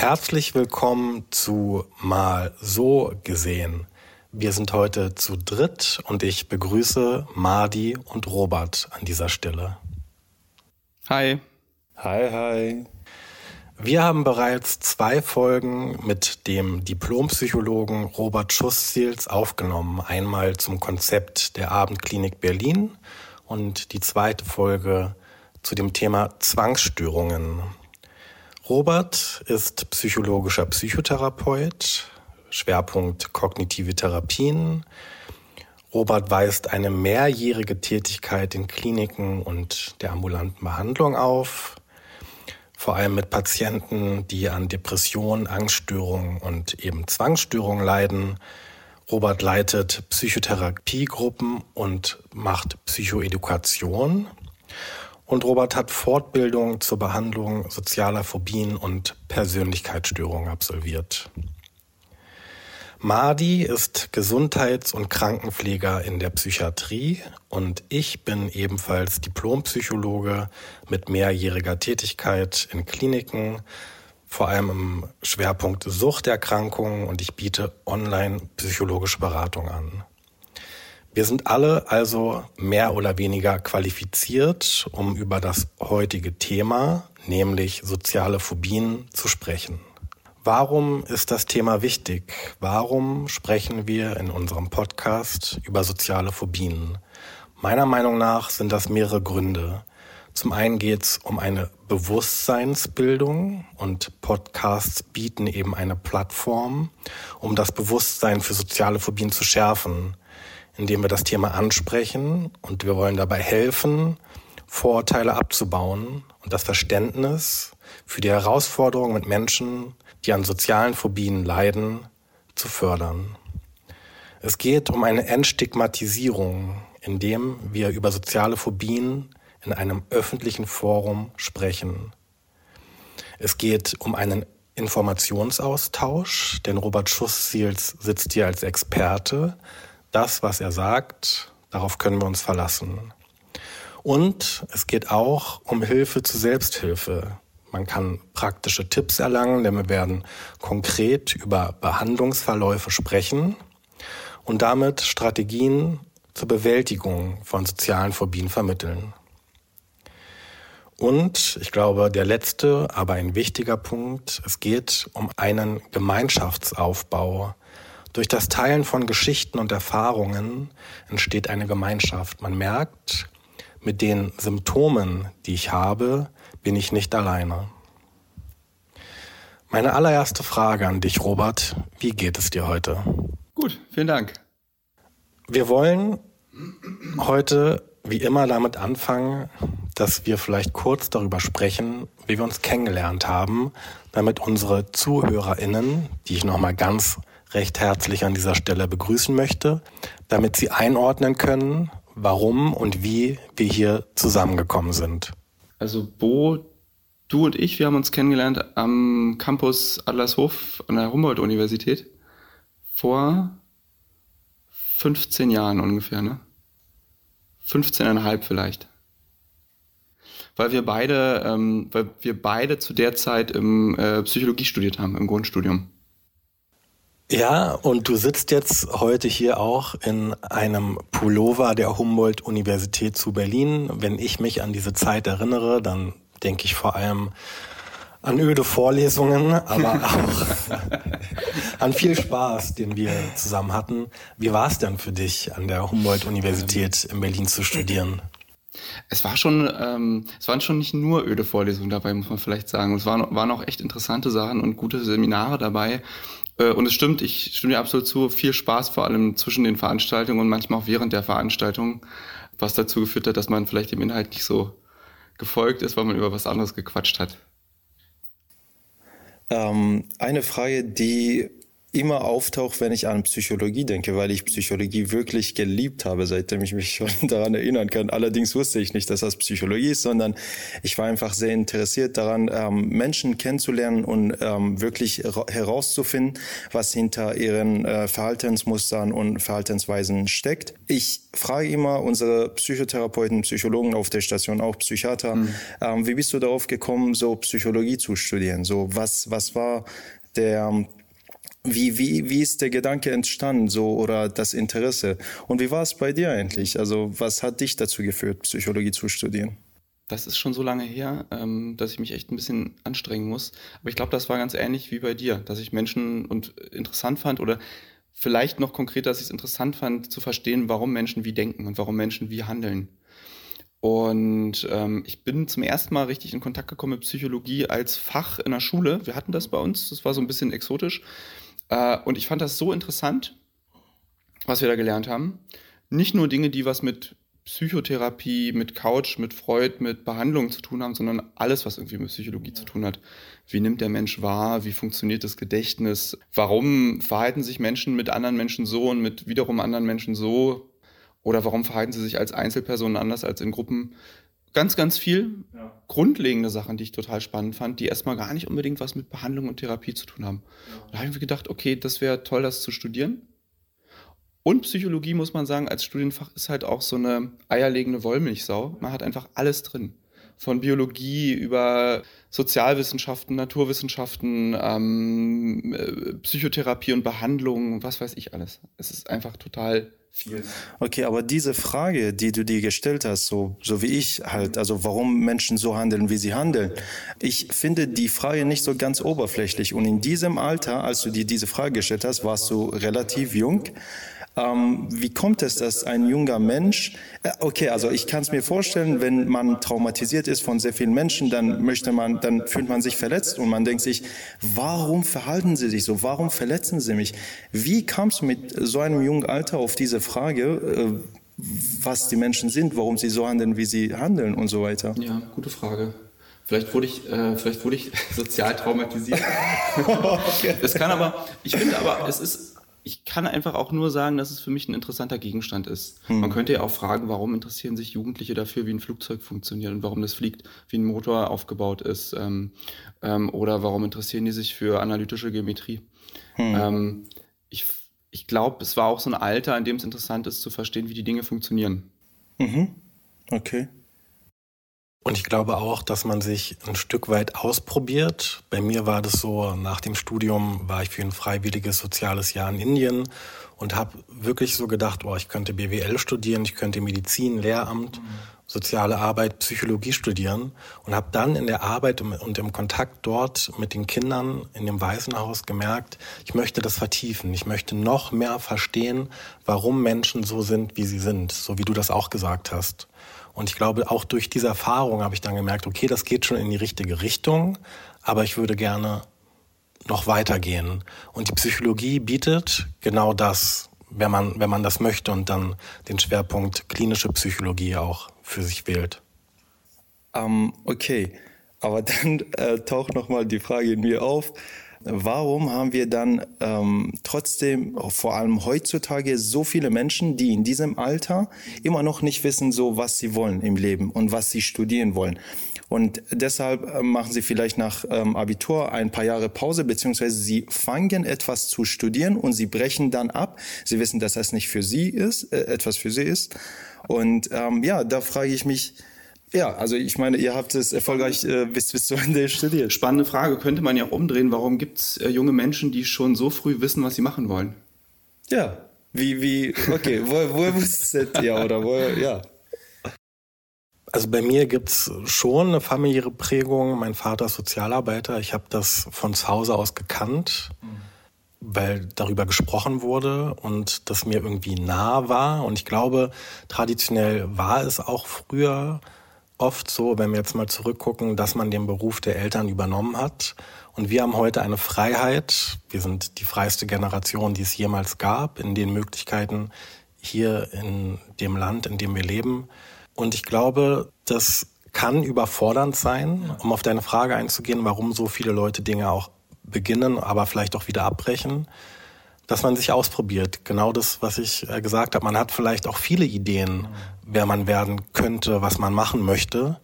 Herzlich willkommen zu Mal so gesehen. Wir sind heute zu dritt und ich begrüße Mardi und Robert an dieser Stelle. Hi. Hi, hi. Wir haben bereits zwei Folgen mit dem Diplompsychologen Robert Schussziels aufgenommen. Einmal zum Konzept der Abendklinik Berlin und die zweite Folge zu dem Thema Zwangsstörungen. Robert ist psychologischer Psychotherapeut, Schwerpunkt kognitive Therapien. Robert weist eine mehrjährige Tätigkeit in Kliniken und der ambulanten Behandlung auf, vor allem mit Patienten, die an Depressionen, Angststörungen und eben Zwangsstörungen leiden. Robert leitet Psychotherapiegruppen und macht Psychoedukation. Und Robert hat Fortbildung zur Behandlung sozialer Phobien und Persönlichkeitsstörungen absolviert. Madi ist Gesundheits- und Krankenpfleger in der Psychiatrie und ich bin ebenfalls Diplompsychologe mit mehrjähriger Tätigkeit in Kliniken, vor allem im Schwerpunkt Suchterkrankungen und ich biete online psychologische Beratung an. Wir sind alle also mehr oder weniger qualifiziert, um über das heutige Thema, nämlich soziale Phobien, zu sprechen. Warum ist das Thema wichtig? Warum sprechen wir in unserem Podcast über soziale Phobien? Meiner Meinung nach sind das mehrere Gründe. Zum einen geht es um eine Bewusstseinsbildung und Podcasts bieten eben eine Plattform, um das Bewusstsein für soziale Phobien zu schärfen indem wir das Thema ansprechen und wir wollen dabei helfen, Vorurteile abzubauen und das Verständnis für die Herausforderungen mit Menschen, die an sozialen Phobien leiden, zu fördern. Es geht um eine Entstigmatisierung, indem wir über soziale Phobien in einem öffentlichen Forum sprechen. Es geht um einen Informationsaustausch, denn Robert Schuss-Ziels sitzt hier als Experte das, was er sagt, darauf können wir uns verlassen. Und es geht auch um Hilfe zur Selbsthilfe. Man kann praktische Tipps erlangen, denn wir werden konkret über Behandlungsverläufe sprechen und damit Strategien zur Bewältigung von sozialen Phobien vermitteln. Und ich glaube, der letzte, aber ein wichtiger Punkt, es geht um einen Gemeinschaftsaufbau durch das Teilen von Geschichten und Erfahrungen entsteht eine Gemeinschaft. Man merkt, mit den Symptomen, die ich habe, bin ich nicht alleine. Meine allererste Frage an dich, Robert, wie geht es dir heute? Gut, vielen Dank. Wir wollen heute wie immer damit anfangen, dass wir vielleicht kurz darüber sprechen, wie wir uns kennengelernt haben, damit unsere ZuhörerInnen, die ich nochmal ganz recht herzlich an dieser Stelle begrüßen möchte, damit Sie einordnen können, warum und wie wir hier zusammengekommen sind. Also Bo, du und ich, wir haben uns kennengelernt am Campus Adlershof an der Humboldt-Universität vor 15 Jahren ungefähr, ne? 15,5 vielleicht. Weil wir beide, ähm, weil wir beide zu der Zeit im äh, Psychologie studiert haben, im Grundstudium. Ja, und du sitzt jetzt heute hier auch in einem Pullover der Humboldt-Universität zu Berlin. Wenn ich mich an diese Zeit erinnere, dann denke ich vor allem an öde Vorlesungen, aber auch an viel Spaß, den wir zusammen hatten. Wie war es denn für dich, an der Humboldt-Universität in Berlin zu studieren? Es war schon, ähm, es waren schon nicht nur öde Vorlesungen dabei, muss man vielleicht sagen. Es waren, waren auch echt interessante Sachen und gute Seminare dabei. Äh, und es stimmt, ich stimme dir absolut zu, viel Spaß vor allem zwischen den Veranstaltungen und manchmal auch während der Veranstaltung, was dazu geführt hat, dass man vielleicht dem Inhalt nicht so gefolgt ist, weil man über was anderes gequatscht hat. Ähm, eine Frage, die immer auftaucht, wenn ich an Psychologie denke, weil ich Psychologie wirklich geliebt habe, seitdem ich mich schon daran erinnern kann. Allerdings wusste ich nicht, dass das Psychologie ist, sondern ich war einfach sehr interessiert daran, ähm, Menschen kennenzulernen und ähm, wirklich herauszufinden, was hinter ihren äh, Verhaltensmustern und Verhaltensweisen steckt. Ich frage immer unsere Psychotherapeuten, Psychologen auf der Station, auch Psychiater, mhm. ähm, wie bist du darauf gekommen, so Psychologie zu studieren? So was, was war der wie, wie, wie ist der Gedanke entstanden, so oder das Interesse? Und wie war es bei dir eigentlich? Also, was hat dich dazu geführt, Psychologie zu studieren? Das ist schon so lange her, ähm, dass ich mich echt ein bisschen anstrengen muss. Aber ich glaube, das war ganz ähnlich wie bei dir, dass ich Menschen und interessant fand oder vielleicht noch konkreter, dass ich es interessant fand, zu verstehen, warum Menschen wie denken und warum Menschen wie handeln. Und ähm, ich bin zum ersten Mal richtig in Kontakt gekommen mit Psychologie als Fach in der Schule. Wir hatten das bei uns, das war so ein bisschen exotisch. Äh, und ich fand das so interessant, was wir da gelernt haben. Nicht nur Dinge, die was mit Psychotherapie, mit Couch, mit Freud, mit Behandlung zu tun haben, sondern alles, was irgendwie mit Psychologie zu tun hat. Wie nimmt der Mensch wahr? Wie funktioniert das Gedächtnis? Warum verhalten sich Menschen mit anderen Menschen so und mit wiederum anderen Menschen so? Oder warum verhalten sie sich als Einzelpersonen anders als in Gruppen? Ganz, ganz viel ja. grundlegende Sachen, die ich total spannend fand, die erstmal gar nicht unbedingt was mit Behandlung und Therapie zu tun haben. Ja. Da habe ich mir gedacht, okay, das wäre toll, das zu studieren. Und Psychologie, muss man sagen, als Studienfach ist halt auch so eine eierlegende Wollmilchsau. Man hat einfach alles drin. Von Biologie über Sozialwissenschaften, Naturwissenschaften, ähm, äh, Psychotherapie und Behandlung, was weiß ich alles. Es ist einfach total viel. Okay, aber diese Frage, die du dir gestellt hast, so, so wie ich halt, also warum Menschen so handeln, wie sie handeln, ich finde die Frage nicht so ganz oberflächlich. Und in diesem Alter, als du dir diese Frage gestellt hast, warst du relativ jung. Ähm, wie kommt es, dass ein junger Mensch, äh, okay, also ich kann es mir vorstellen, wenn man traumatisiert ist von sehr vielen Menschen, dann möchte man, dann fühlt man sich verletzt und man denkt sich, warum verhalten sie sich so? Warum verletzen sie mich? Wie kamst du mit so einem jungen Alter auf diese Frage? Äh, was die Menschen sind, warum sie so handeln, wie sie handeln und so weiter. Ja, gute Frage. Vielleicht wurde ich, äh, vielleicht wurde ich sozial traumatisiert. okay. Es kann aber, ich finde aber, es ist ich kann einfach auch nur sagen, dass es für mich ein interessanter Gegenstand ist. Hm. Man könnte ja auch fragen, warum interessieren sich Jugendliche dafür, wie ein Flugzeug funktioniert und warum das fliegt, wie ein Motor aufgebaut ist. Ähm, ähm, oder warum interessieren die sich für analytische Geometrie. Hm. Ähm, ich ich glaube, es war auch so ein Alter, in dem es interessant ist zu verstehen, wie die Dinge funktionieren. Mhm. Okay. Und ich glaube auch, dass man sich ein Stück weit ausprobiert. Bei mir war das so, nach dem Studium war ich für ein freiwilliges soziales Jahr in Indien und habe wirklich so gedacht, oh, ich könnte BWL studieren, ich könnte Medizin, Lehramt, soziale Arbeit, Psychologie studieren und habe dann in der Arbeit und im Kontakt dort mit den Kindern in dem Waisenhaus gemerkt, ich möchte das vertiefen, ich möchte noch mehr verstehen, warum Menschen so sind, wie sie sind, so wie du das auch gesagt hast. Und ich glaube, auch durch diese Erfahrung habe ich dann gemerkt, okay, das geht schon in die richtige Richtung, aber ich würde gerne noch weitergehen. Und die Psychologie bietet genau das, wenn man, wenn man das möchte und dann den Schwerpunkt klinische Psychologie auch für sich wählt. Um, ähm, okay, aber dann äh, taucht nochmal die Frage in mir auf. Warum haben wir dann ähm, trotzdem, vor allem heutzutage, so viele Menschen, die in diesem Alter immer noch nicht wissen, so was sie wollen im Leben und was sie studieren wollen? Und deshalb äh, machen sie vielleicht nach ähm, Abitur ein paar Jahre Pause, beziehungsweise sie fangen etwas zu studieren und sie brechen dann ab. Sie wissen, dass das nicht für sie ist, äh, etwas für sie ist. Und ähm, ja, da frage ich mich, ja, also ich meine, ihr habt es erfolgreich äh, bis, bis zu Ende studiert. Spannende Frage, könnte man ja auch umdrehen. Warum gibt es äh, junge Menschen, die schon so früh wissen, was sie machen wollen? Ja, wie, wie, okay, wo, wo wusstet ihr oder wo, ja. Also bei mir gibt's schon eine familiäre Prägung. Mein Vater ist Sozialarbeiter. Ich habe das von zu Hause aus gekannt, mhm. weil darüber gesprochen wurde und das mir irgendwie nah war. Und ich glaube, traditionell war es auch früher oft so, wenn wir jetzt mal zurückgucken, dass man den Beruf der Eltern übernommen hat. Und wir haben heute eine Freiheit. Wir sind die freiste Generation, die es jemals gab, in den Möglichkeiten hier in dem Land, in dem wir leben. Und ich glaube, das kann überfordernd sein, um auf deine Frage einzugehen, warum so viele Leute Dinge auch beginnen, aber vielleicht auch wieder abbrechen. Dass man sich ausprobiert. Genau das, was ich äh, gesagt habe. Man hat vielleicht auch viele Ideen, wer man werden könnte, was man machen möchte.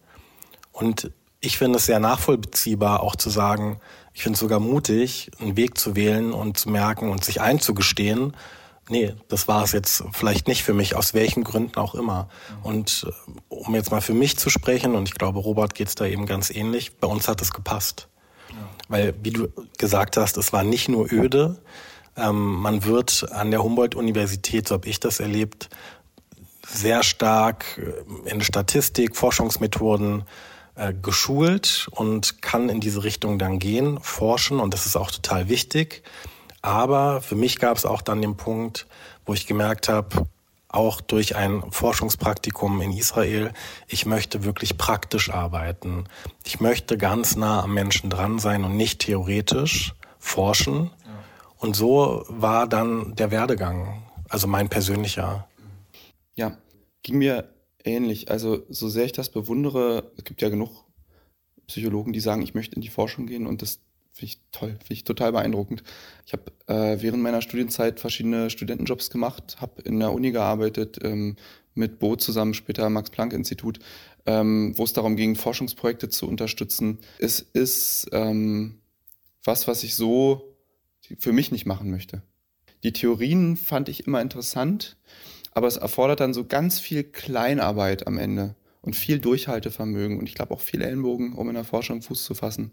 Und ich finde es sehr nachvollziehbar, auch zu sagen, ich finde es sogar mutig, einen Weg zu wählen und zu merken und sich einzugestehen, nee, das war es jetzt vielleicht nicht für mich, aus welchen Gründen auch immer. Und äh, um jetzt mal für mich zu sprechen, und ich glaube, Robert geht es da eben ganz ähnlich, bei uns hat es gepasst. Ja. Weil, wie du gesagt hast, es war nicht nur öde. Ähm, man wird an der Humboldt-Universität, so habe ich das erlebt, sehr stark äh, in Statistik, Forschungsmethoden äh, geschult und kann in diese Richtung dann gehen, forschen und das ist auch total wichtig. Aber für mich gab es auch dann den Punkt, wo ich gemerkt habe, auch durch ein Forschungspraktikum in Israel, ich möchte wirklich praktisch arbeiten. Ich möchte ganz nah am Menschen dran sein und nicht theoretisch forschen. Und so war dann der Werdegang, also mein persönlicher. Ja, ging mir ähnlich. Also so sehr ich das bewundere, es gibt ja genug Psychologen, die sagen, ich möchte in die Forschung gehen und das Finde ich toll, finde ich total beeindruckend. Ich habe äh, während meiner Studienzeit verschiedene Studentenjobs gemacht, habe in der Uni gearbeitet, ähm, mit Bo zusammen, später Max-Planck-Institut, ähm, wo es darum ging, Forschungsprojekte zu unterstützen. Es ist ähm, was, was ich so für mich nicht machen möchte. Die Theorien fand ich immer interessant, aber es erfordert dann so ganz viel Kleinarbeit am Ende und viel Durchhaltevermögen und ich glaube auch viel Ellenbogen, um in der Forschung Fuß zu fassen.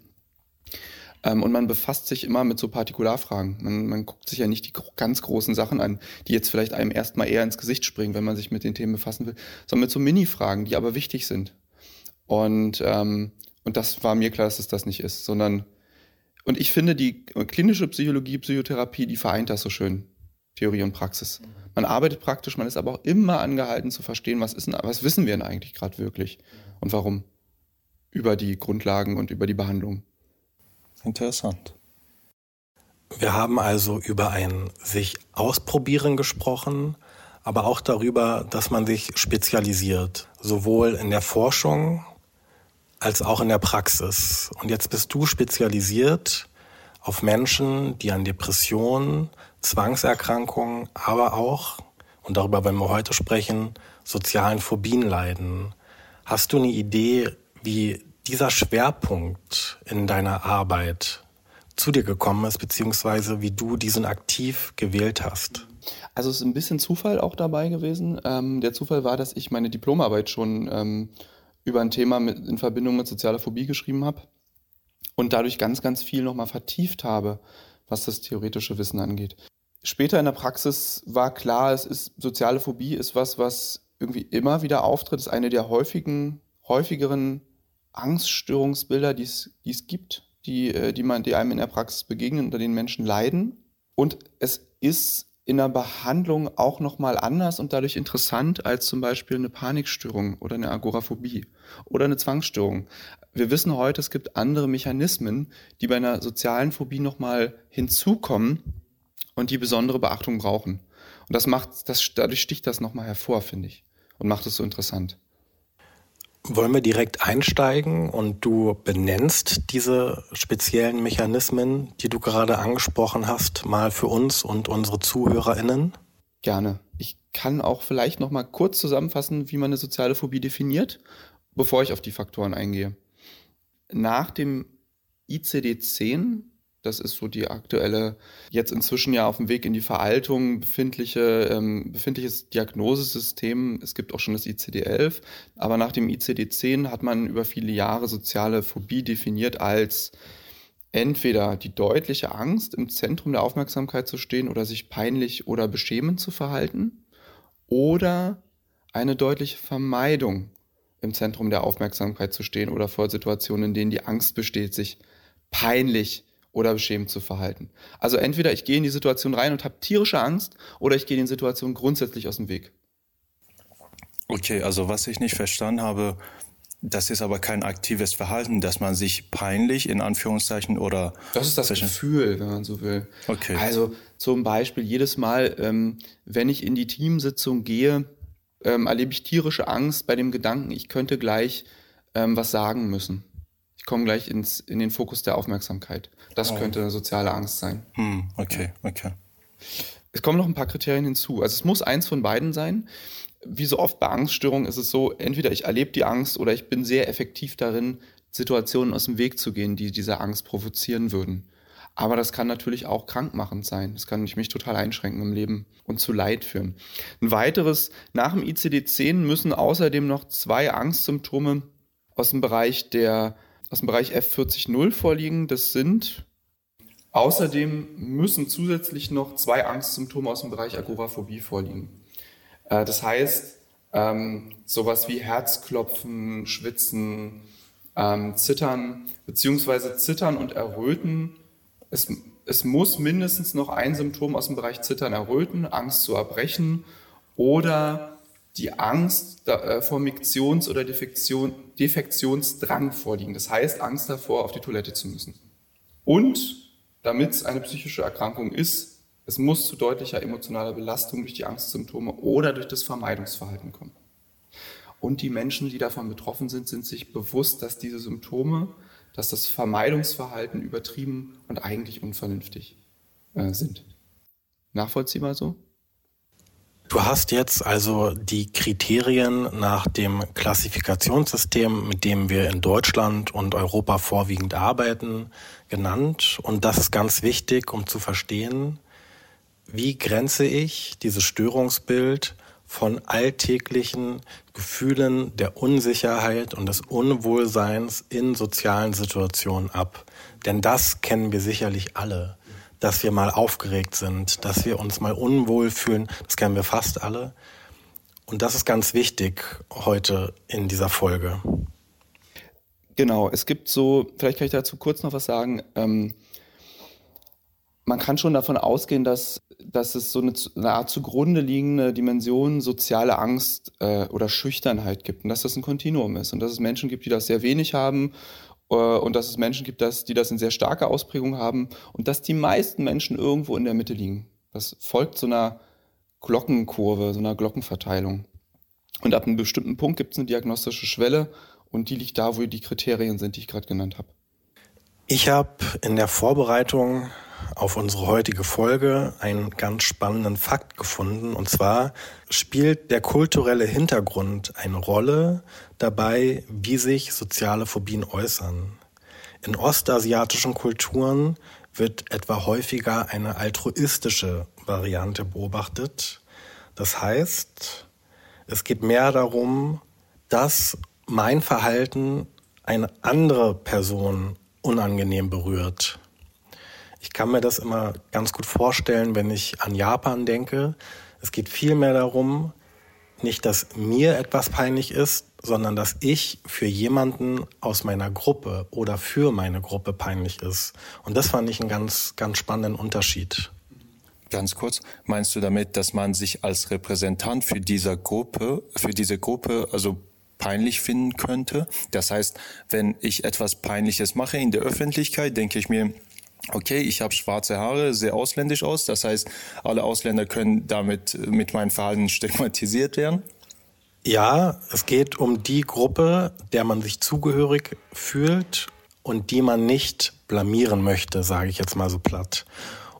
Ähm, und man befasst sich immer mit so Partikularfragen. Man, man guckt sich ja nicht die ganz großen Sachen an, die jetzt vielleicht einem erstmal eher ins Gesicht springen, wenn man sich mit den Themen befassen will, sondern mit so Mini-Fragen, die aber wichtig sind. Und, ähm, und das war mir klar, dass es das nicht ist, sondern und ich finde, die klinische Psychologie, Psychotherapie, die vereint das so schön, Theorie und Praxis. Man arbeitet praktisch, man ist aber auch immer angehalten zu verstehen, was, ist, was wissen wir denn eigentlich gerade wirklich und warum über die Grundlagen und über die Behandlung. Interessant. Wir haben also über ein sich ausprobieren gesprochen, aber auch darüber, dass man sich spezialisiert, sowohl in der Forschung als auch in der Praxis. Und jetzt bist du spezialisiert auf Menschen, die an Depressionen, Zwangserkrankungen, aber auch, und darüber werden wir heute sprechen, sozialen Phobien leiden. Hast du eine Idee, wie dieser Schwerpunkt in deiner Arbeit zu dir gekommen ist, beziehungsweise wie du diesen aktiv gewählt hast? Also es ist ein bisschen Zufall auch dabei gewesen. Ähm, der Zufall war, dass ich meine Diplomarbeit schon ähm, über ein Thema mit, in Verbindung mit sozialer Phobie geschrieben habe und dadurch ganz, ganz viel nochmal vertieft habe, was das theoretische Wissen angeht. Später in der Praxis war klar, es ist soziale Phobie ist was, was irgendwie immer wieder auftritt, ist eine der häufigen, häufigeren Angststörungsbilder, die es, die es gibt, die, äh, die, man, die einem in der Praxis begegnen, unter denen Menschen leiden. Und es ist in der Behandlung auch nochmal anders und dadurch interessant als zum Beispiel eine Panikstörung oder eine Agoraphobie oder eine Zwangsstörung. Wir wissen heute, es gibt andere Mechanismen, die bei einer sozialen Phobie nochmal hinzukommen und die besondere Beachtung brauchen. Und das macht, das, dadurch sticht das nochmal hervor, finde ich, und macht es so interessant. Wollen wir direkt einsteigen und du benennst diese speziellen Mechanismen, die du gerade angesprochen hast, mal für uns und unsere ZuhörerInnen? Gerne. Ich kann auch vielleicht noch mal kurz zusammenfassen, wie man eine soziale Phobie definiert, bevor ich auf die Faktoren eingehe. Nach dem ICD-10 das ist so die aktuelle, jetzt inzwischen ja auf dem Weg in die Veraltung befindliche, ähm, befindliches Diagnosesystem. Es gibt auch schon das ICD-11, aber nach dem ICD-10 hat man über viele Jahre soziale Phobie definiert als entweder die deutliche Angst, im Zentrum der Aufmerksamkeit zu stehen oder sich peinlich oder beschämend zu verhalten oder eine deutliche Vermeidung im Zentrum der Aufmerksamkeit zu stehen oder vor Situationen, in denen die Angst besteht, sich peinlich oder beschämend zu verhalten. Also entweder ich gehe in die Situation rein und habe tierische Angst oder ich gehe in die Situation grundsätzlich aus dem Weg. Okay, also was ich nicht verstanden habe, das ist aber kein aktives Verhalten, dass man sich peinlich in Anführungszeichen oder. Das ist das Gefühl, wenn man so will. Okay. Also zum Beispiel jedes Mal, ähm, wenn ich in die Teamsitzung gehe, ähm, erlebe ich tierische Angst bei dem Gedanken, ich könnte gleich ähm, was sagen müssen. Ich komme gleich ins, in den Fokus der Aufmerksamkeit. Das oh. könnte soziale Angst sein. Hm, okay, okay. Es kommen noch ein paar Kriterien hinzu. Also es muss eins von beiden sein. Wie so oft bei Angststörungen ist es so, entweder ich erlebe die Angst oder ich bin sehr effektiv darin, Situationen aus dem Weg zu gehen, die diese Angst provozieren würden. Aber das kann natürlich auch krankmachend sein. Das kann mich total einschränken im Leben und zu Leid führen. Ein weiteres, nach dem ICD-10 müssen außerdem noch zwei Angstsymptome aus dem Bereich der, aus dem Bereich F40.0 vorliegen. Das sind Außerdem müssen zusätzlich noch zwei Angstsymptome aus dem Bereich Agoraphobie vorliegen. Äh, das heißt, ähm, sowas wie Herzklopfen, Schwitzen, ähm, Zittern, beziehungsweise Zittern und Erröten. Es, es muss mindestens noch ein Symptom aus dem Bereich Zittern, Erröten, Angst zu erbrechen oder die Angst äh, vor Miktions- oder Defektion, Defektionsdrang vorliegen. Das heißt, Angst davor, auf die Toilette zu müssen. Und damit es eine psychische Erkrankung ist, es muss zu deutlicher emotionaler Belastung durch die Angstsymptome oder durch das Vermeidungsverhalten kommen. Und die Menschen, die davon betroffen sind, sind sich bewusst, dass diese Symptome, dass das Vermeidungsverhalten übertrieben und eigentlich unvernünftig äh, sind. Nachvollziehbar so? Du hast jetzt also die Kriterien nach dem Klassifikationssystem, mit dem wir in Deutschland und Europa vorwiegend arbeiten, genannt. Und das ist ganz wichtig, um zu verstehen, wie grenze ich dieses Störungsbild von alltäglichen Gefühlen der Unsicherheit und des Unwohlseins in sozialen Situationen ab. Denn das kennen wir sicherlich alle dass wir mal aufgeregt sind, dass wir uns mal unwohl fühlen. Das kennen wir fast alle. Und das ist ganz wichtig heute in dieser Folge. Genau, es gibt so, vielleicht kann ich dazu kurz noch was sagen. Ähm, man kann schon davon ausgehen, dass, dass es so eine, eine Art zugrunde liegende Dimension soziale Angst äh, oder Schüchternheit gibt und dass das ein Kontinuum ist und dass es Menschen gibt, die das sehr wenig haben und dass es Menschen gibt, dass, die das in sehr starker Ausprägung haben und dass die meisten Menschen irgendwo in der Mitte liegen. Das folgt so einer Glockenkurve, so einer Glockenverteilung. Und ab einem bestimmten Punkt gibt es eine diagnostische Schwelle und die liegt da, wo die Kriterien sind, die ich gerade genannt habe. Ich habe in der Vorbereitung auf unsere heutige Folge einen ganz spannenden Fakt gefunden. Und zwar spielt der kulturelle Hintergrund eine Rolle dabei, wie sich soziale Phobien äußern. In ostasiatischen Kulturen wird etwa häufiger eine altruistische Variante beobachtet. Das heißt, es geht mehr darum, dass mein Verhalten eine andere Person unangenehm berührt. Ich kann mir das immer ganz gut vorstellen, wenn ich an Japan denke. Es geht vielmehr darum, nicht, dass mir etwas peinlich ist, sondern dass ich für jemanden aus meiner Gruppe oder für meine Gruppe peinlich ist. Und das fand ich einen ganz, ganz spannenden Unterschied. Ganz kurz, meinst du damit, dass man sich als Repräsentant für diese Gruppe, für diese Gruppe, also peinlich finden könnte? Das heißt, wenn ich etwas Peinliches mache in der Öffentlichkeit, denke ich mir, okay, ich habe schwarze Haare, sehe ausländisch aus. Das heißt, alle Ausländer können damit mit meinem Verhalten stigmatisiert werden. Ja, es geht um die Gruppe, der man sich zugehörig fühlt und die man nicht blamieren möchte, sage ich jetzt mal so platt.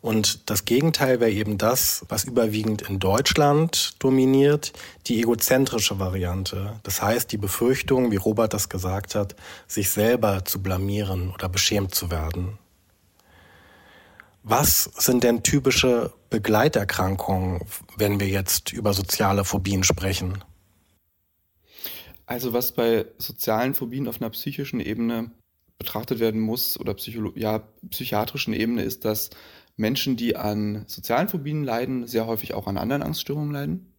Und das Gegenteil wäre eben das, was überwiegend in Deutschland dominiert, die egozentrische Variante. Das heißt, die Befürchtung, wie Robert das gesagt hat, sich selber zu blamieren oder beschämt zu werden. Was sind denn typische Begleiterkrankungen, wenn wir jetzt über soziale Phobien sprechen? Also was bei sozialen Phobien auf einer psychischen Ebene betrachtet werden muss oder Psycholo ja, psychiatrischen Ebene ist, dass Menschen, die an sozialen Phobien leiden, sehr häufig auch an anderen Angststörungen leiden,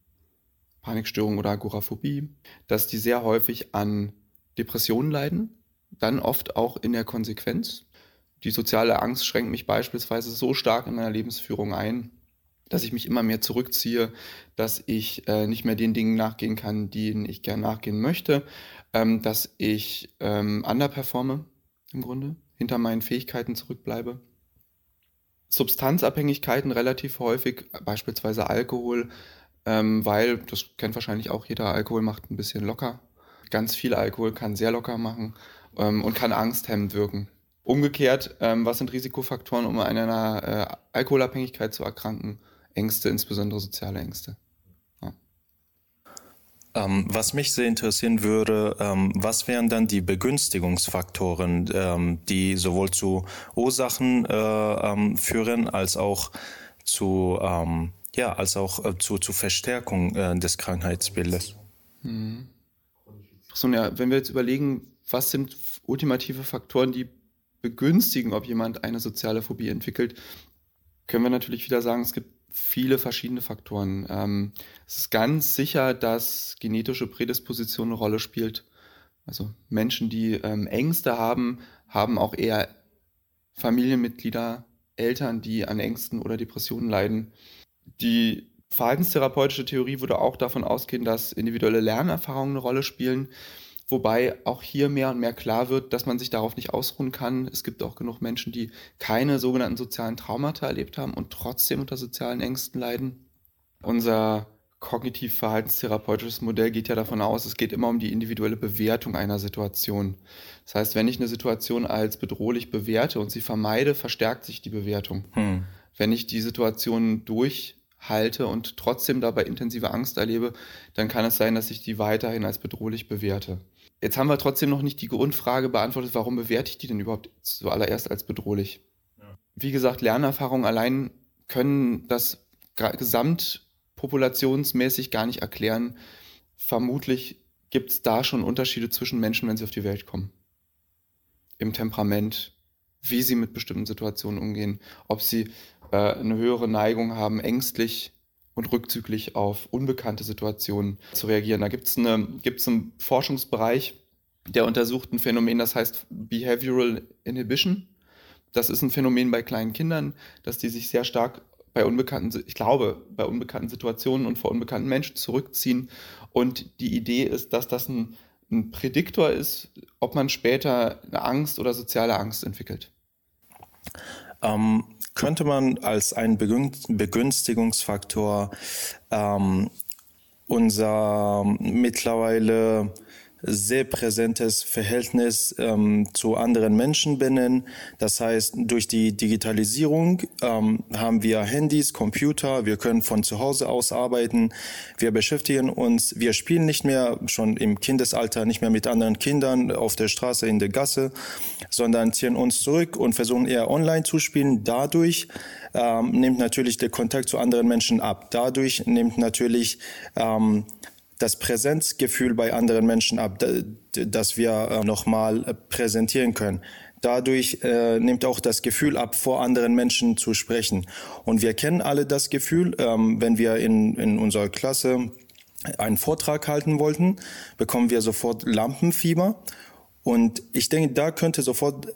Panikstörungen oder Agoraphobie, dass die sehr häufig an Depressionen leiden, dann oft auch in der Konsequenz, die soziale Angst schränkt mich beispielsweise so stark in meiner Lebensführung ein, dass ich mich immer mehr zurückziehe, dass ich äh, nicht mehr den Dingen nachgehen kann, denen ich gern nachgehen möchte, ähm, dass ich ähm, underperforme im Grunde, hinter meinen Fähigkeiten zurückbleibe. Substanzabhängigkeiten relativ häufig, beispielsweise Alkohol, ähm, weil, das kennt wahrscheinlich auch jeder, Alkohol macht ein bisschen locker. Ganz viel Alkohol kann sehr locker machen ähm, und kann angsthemmend wirken. Umgekehrt, ähm, was sind Risikofaktoren, um an einer äh, Alkoholabhängigkeit zu erkranken? Ängste, insbesondere soziale Ängste. Ähm, was mich sehr interessieren würde, ähm, was wären dann die Begünstigungsfaktoren, ähm, die sowohl zu Ursachen äh, ähm, führen als auch zu ähm, ja als auch äh, zu, zu Verstärkung äh, des Krankheitsbildes. Mhm. So, ja, wenn wir jetzt überlegen, was sind ultimative Faktoren, die begünstigen, ob jemand eine soziale Phobie entwickelt, können wir natürlich wieder sagen, es gibt viele verschiedene Faktoren. Ähm, es ist ganz sicher, dass genetische Prädisposition eine Rolle spielt. Also Menschen, die ähm, Ängste haben, haben auch eher Familienmitglieder, Eltern, die an Ängsten oder Depressionen leiden. Die verhaltenstherapeutische Theorie würde auch davon ausgehen, dass individuelle Lernerfahrungen eine Rolle spielen. Wobei auch hier mehr und mehr klar wird, dass man sich darauf nicht ausruhen kann. Es gibt auch genug Menschen, die keine sogenannten sozialen Traumata erlebt haben und trotzdem unter sozialen Ängsten leiden. Unser kognitiv-verhaltenstherapeutisches Modell geht ja davon aus, es geht immer um die individuelle Bewertung einer Situation. Das heißt, wenn ich eine Situation als bedrohlich bewerte und sie vermeide, verstärkt sich die Bewertung. Hm. Wenn ich die Situation durchhalte und trotzdem dabei intensive Angst erlebe, dann kann es sein, dass ich die weiterhin als bedrohlich bewerte. Jetzt haben wir trotzdem noch nicht die Grundfrage beantwortet, warum bewerte ich die denn überhaupt zuallererst als bedrohlich? Ja. Wie gesagt, Lernerfahrungen allein können das gesamtpopulationsmäßig gar nicht erklären. Vermutlich gibt es da schon Unterschiede zwischen Menschen, wenn sie auf die Welt kommen. Im Temperament, wie sie mit bestimmten Situationen umgehen, ob sie äh, eine höhere Neigung haben, ängstlich und rückzüglich auf unbekannte Situationen zu reagieren. Da gibt es eine, gibt's einen Forschungsbereich, der untersucht ein Phänomen, das heißt Behavioral Inhibition. Das ist ein Phänomen bei kleinen Kindern, dass die sich sehr stark bei unbekannten, ich glaube, bei unbekannten Situationen und vor unbekannten Menschen zurückziehen. Und die Idee ist, dass das ein, ein Prädiktor ist, ob man später eine Angst oder soziale Angst entwickelt. Ähm, könnte man als einen Begünstigungsfaktor ähm, unser mittlerweile sehr präsentes Verhältnis ähm, zu anderen Menschen benennen. Das heißt, durch die Digitalisierung ähm, haben wir Handys, Computer, wir können von zu Hause aus arbeiten, wir beschäftigen uns, wir spielen nicht mehr schon im Kindesalter nicht mehr mit anderen Kindern auf der Straße, in der Gasse, sondern ziehen uns zurück und versuchen eher online zu spielen. Dadurch ähm, nimmt natürlich der Kontakt zu anderen Menschen ab. Dadurch nimmt natürlich ähm, das Präsenzgefühl bei anderen Menschen ab, das wir äh, nochmal äh, präsentieren können. Dadurch äh, nimmt auch das Gefühl ab, vor anderen Menschen zu sprechen. Und wir kennen alle das Gefühl, ähm, wenn wir in, in unserer Klasse einen Vortrag halten wollten, bekommen wir sofort Lampenfieber. Und ich denke, da könnte sofort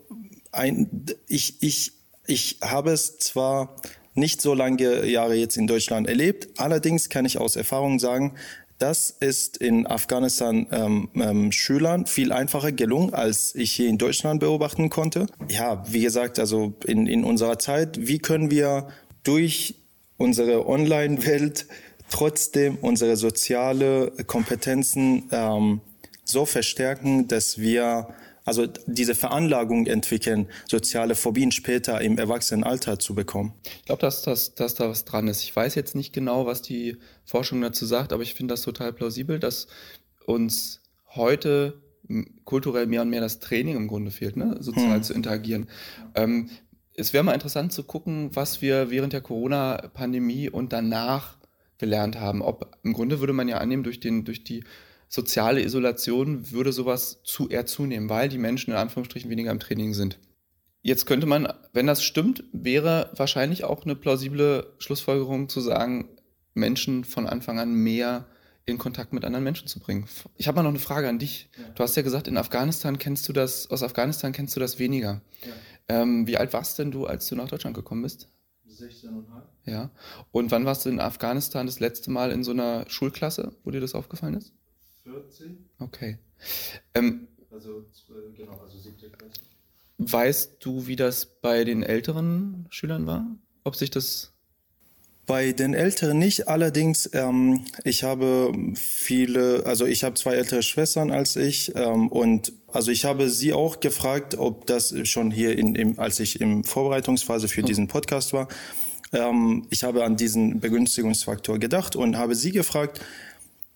ein, ich, ich, ich habe es zwar nicht so lange Jahre jetzt in Deutschland erlebt, allerdings kann ich aus Erfahrung sagen, das ist in Afghanistan ähm, ähm, Schülern viel einfacher gelungen, als ich hier in Deutschland beobachten konnte. Ja, wie gesagt, also in, in unserer Zeit, wie können wir durch unsere Online-Welt trotzdem unsere soziale Kompetenzen ähm, so verstärken, dass wir also diese Veranlagung entwickeln, soziale Phobien später im Erwachsenenalter zu bekommen. Ich glaube, dass, dass, dass da was dran ist. Ich weiß jetzt nicht genau, was die Forschung dazu sagt, aber ich finde das total plausibel, dass uns heute kulturell mehr und mehr das Training im Grunde fehlt, ne? sozial hm. zu interagieren. Ähm, es wäre mal interessant zu gucken, was wir während der Corona-Pandemie und danach gelernt haben. Ob im Grunde würde man ja annehmen, durch, den, durch die soziale Isolation würde sowas zu eher zunehmen, weil die Menschen in Anführungsstrichen weniger im Training sind. Jetzt könnte man, wenn das stimmt, wäre wahrscheinlich auch eine plausible Schlussfolgerung zu sagen, Menschen von Anfang an mehr in Kontakt mit anderen Menschen zu bringen. Ich habe mal noch eine Frage an dich. Ja. Du hast ja gesagt, in Afghanistan kennst du das, aus Afghanistan kennst du das weniger. Ja. Ähm, wie alt warst denn du, als du nach Deutschland gekommen bist? 16,5. Ja. Und wann warst du in Afghanistan das letzte Mal in so einer Schulklasse, wo dir das aufgefallen ist? 14. Okay. Ähm, also, genau, also siebte Klasse. Weißt du, wie das bei den älteren Schülern war? Ob sich das bei den Älteren nicht, allerdings, ähm, ich habe viele, also ich habe zwei ältere Schwestern als ich ähm, und also ich habe sie auch gefragt, ob das schon hier in, im, als ich im Vorbereitungsphase für diesen Podcast war, ähm, ich habe an diesen Begünstigungsfaktor gedacht und habe sie gefragt,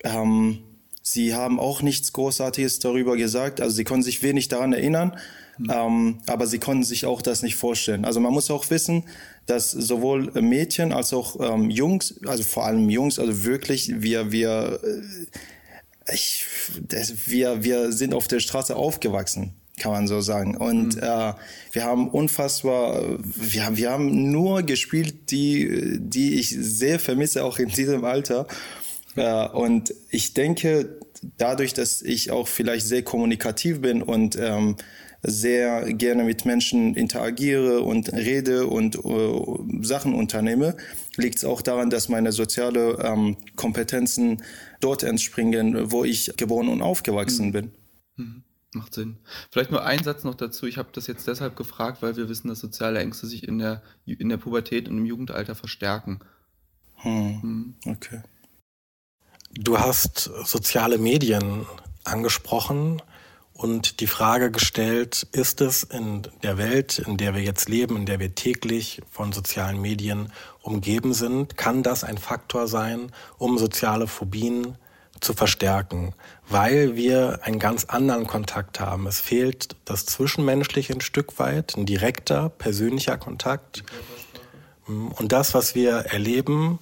ähm, sie haben auch nichts Großartiges darüber gesagt, also sie konnten sich wenig daran erinnern, mhm. ähm, aber sie konnten sich auch das nicht vorstellen. Also man muss auch wissen, dass sowohl Mädchen als auch ähm, Jungs, also vor allem Jungs, also wirklich wir wir äh, ich, das, wir wir sind auf der Straße aufgewachsen kann man so sagen. Und mhm. äh, wir haben unfassbar, wir haben, wir haben nur gespielt, die, die ich sehr vermisse, auch in diesem Alter. Äh, und ich denke, dadurch, dass ich auch vielleicht sehr kommunikativ bin und ähm, sehr gerne mit Menschen interagiere und rede und äh, Sachen unternehme, liegt es auch daran, dass meine soziale ähm, Kompetenzen dort entspringen, wo ich geboren und aufgewachsen mhm. bin. Mhm. Macht Sinn. Vielleicht nur ein Satz noch dazu. Ich habe das jetzt deshalb gefragt, weil wir wissen, dass soziale Ängste sich in der, in der Pubertät und im Jugendalter verstärken. Hm. Hm. Okay. Du hast soziale Medien angesprochen und die Frage gestellt, ist es in der Welt, in der wir jetzt leben, in der wir täglich von sozialen Medien umgeben sind, kann das ein Faktor sein, um soziale Phobien zu verstärken, weil wir einen ganz anderen Kontakt haben. Es fehlt das Zwischenmenschliche ein Stück weit, ein direkter, persönlicher Kontakt. Und das, was wir erleben,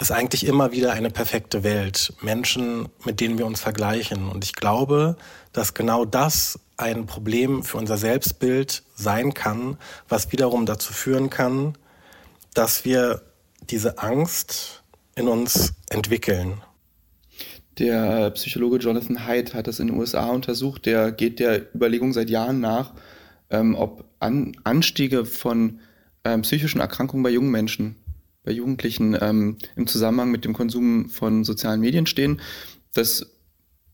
ist eigentlich immer wieder eine perfekte Welt. Menschen, mit denen wir uns vergleichen. Und ich glaube, dass genau das ein Problem für unser Selbstbild sein kann, was wiederum dazu führen kann, dass wir diese Angst in uns entwickeln. Der Psychologe Jonathan Haidt hat das in den USA untersucht. Der geht der Überlegung seit Jahren nach, ähm, ob An Anstiege von ähm, psychischen Erkrankungen bei jungen Menschen, bei Jugendlichen ähm, im Zusammenhang mit dem Konsum von sozialen Medien stehen. Das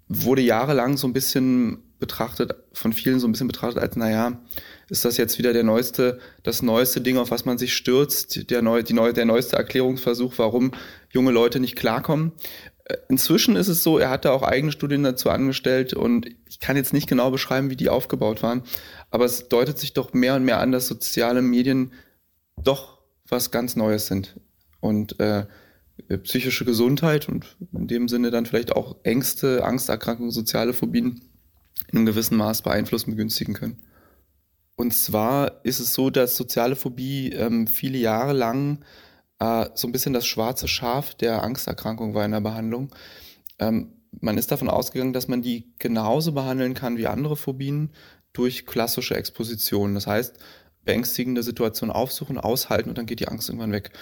wurde jahrelang so ein bisschen betrachtet, von vielen so ein bisschen betrachtet als, naja, ist das jetzt wieder der neueste, das neueste Ding, auf was man sich stürzt, der, neu, die neu, der neueste Erklärungsversuch, warum junge Leute nicht klarkommen. Inzwischen ist es so, er hat da auch eigene Studien dazu angestellt und ich kann jetzt nicht genau beschreiben, wie die aufgebaut waren, aber es deutet sich doch mehr und mehr an, dass soziale Medien doch was ganz Neues sind. Und äh, psychische Gesundheit und in dem Sinne dann vielleicht auch Ängste, Angsterkrankungen, soziale Phobien in einem gewissen Maß beeinflussen, begünstigen können. Und zwar ist es so, dass soziale Phobie ähm, viele Jahre lang äh, so ein bisschen das schwarze Schaf der Angsterkrankung war in der Behandlung. Ähm, man ist davon ausgegangen, dass man die genauso behandeln kann wie andere Phobien durch klassische Expositionen. Das heißt, beängstigende Situationen aufsuchen, aushalten und dann geht die Angst irgendwann weg.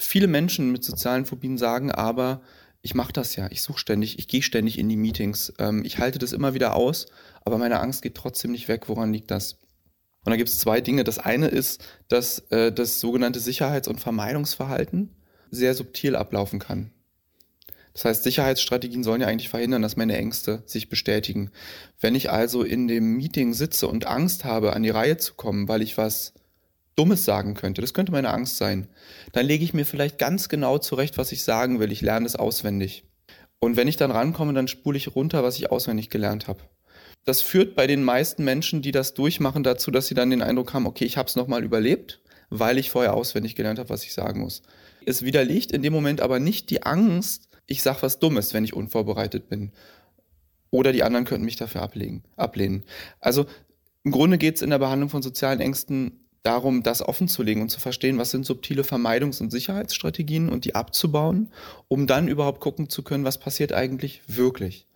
Viele Menschen mit sozialen Phobien sagen aber, ich mache das ja, ich suche ständig, ich gehe ständig in die Meetings, ähm, ich halte das immer wieder aus, aber meine Angst geht trotzdem nicht weg. Woran liegt das? Und da gibt es zwei Dinge. Das eine ist, dass äh, das sogenannte Sicherheits- und Vermeidungsverhalten sehr subtil ablaufen kann. Das heißt, Sicherheitsstrategien sollen ja eigentlich verhindern, dass meine Ängste sich bestätigen. Wenn ich also in dem Meeting sitze und Angst habe, an die Reihe zu kommen, weil ich was Dummes sagen könnte, das könnte meine Angst sein, dann lege ich mir vielleicht ganz genau zurecht, was ich sagen will. Ich lerne es auswendig. Und wenn ich dann rankomme, dann spule ich runter, was ich auswendig gelernt habe das führt bei den meisten Menschen, die das durchmachen, dazu, dass sie dann den Eindruck haben, okay, ich habe es nochmal überlebt, weil ich vorher auswendig gelernt habe, was ich sagen muss. Es widerlegt in dem Moment aber nicht die Angst, ich sage was Dummes, wenn ich unvorbereitet bin. Oder die anderen könnten mich dafür ablegen, ablehnen. Also im Grunde geht es in der Behandlung von sozialen Ängsten darum, das offenzulegen und zu verstehen, was sind subtile Vermeidungs- und Sicherheitsstrategien und die abzubauen, um dann überhaupt gucken zu können, was passiert eigentlich wirklich.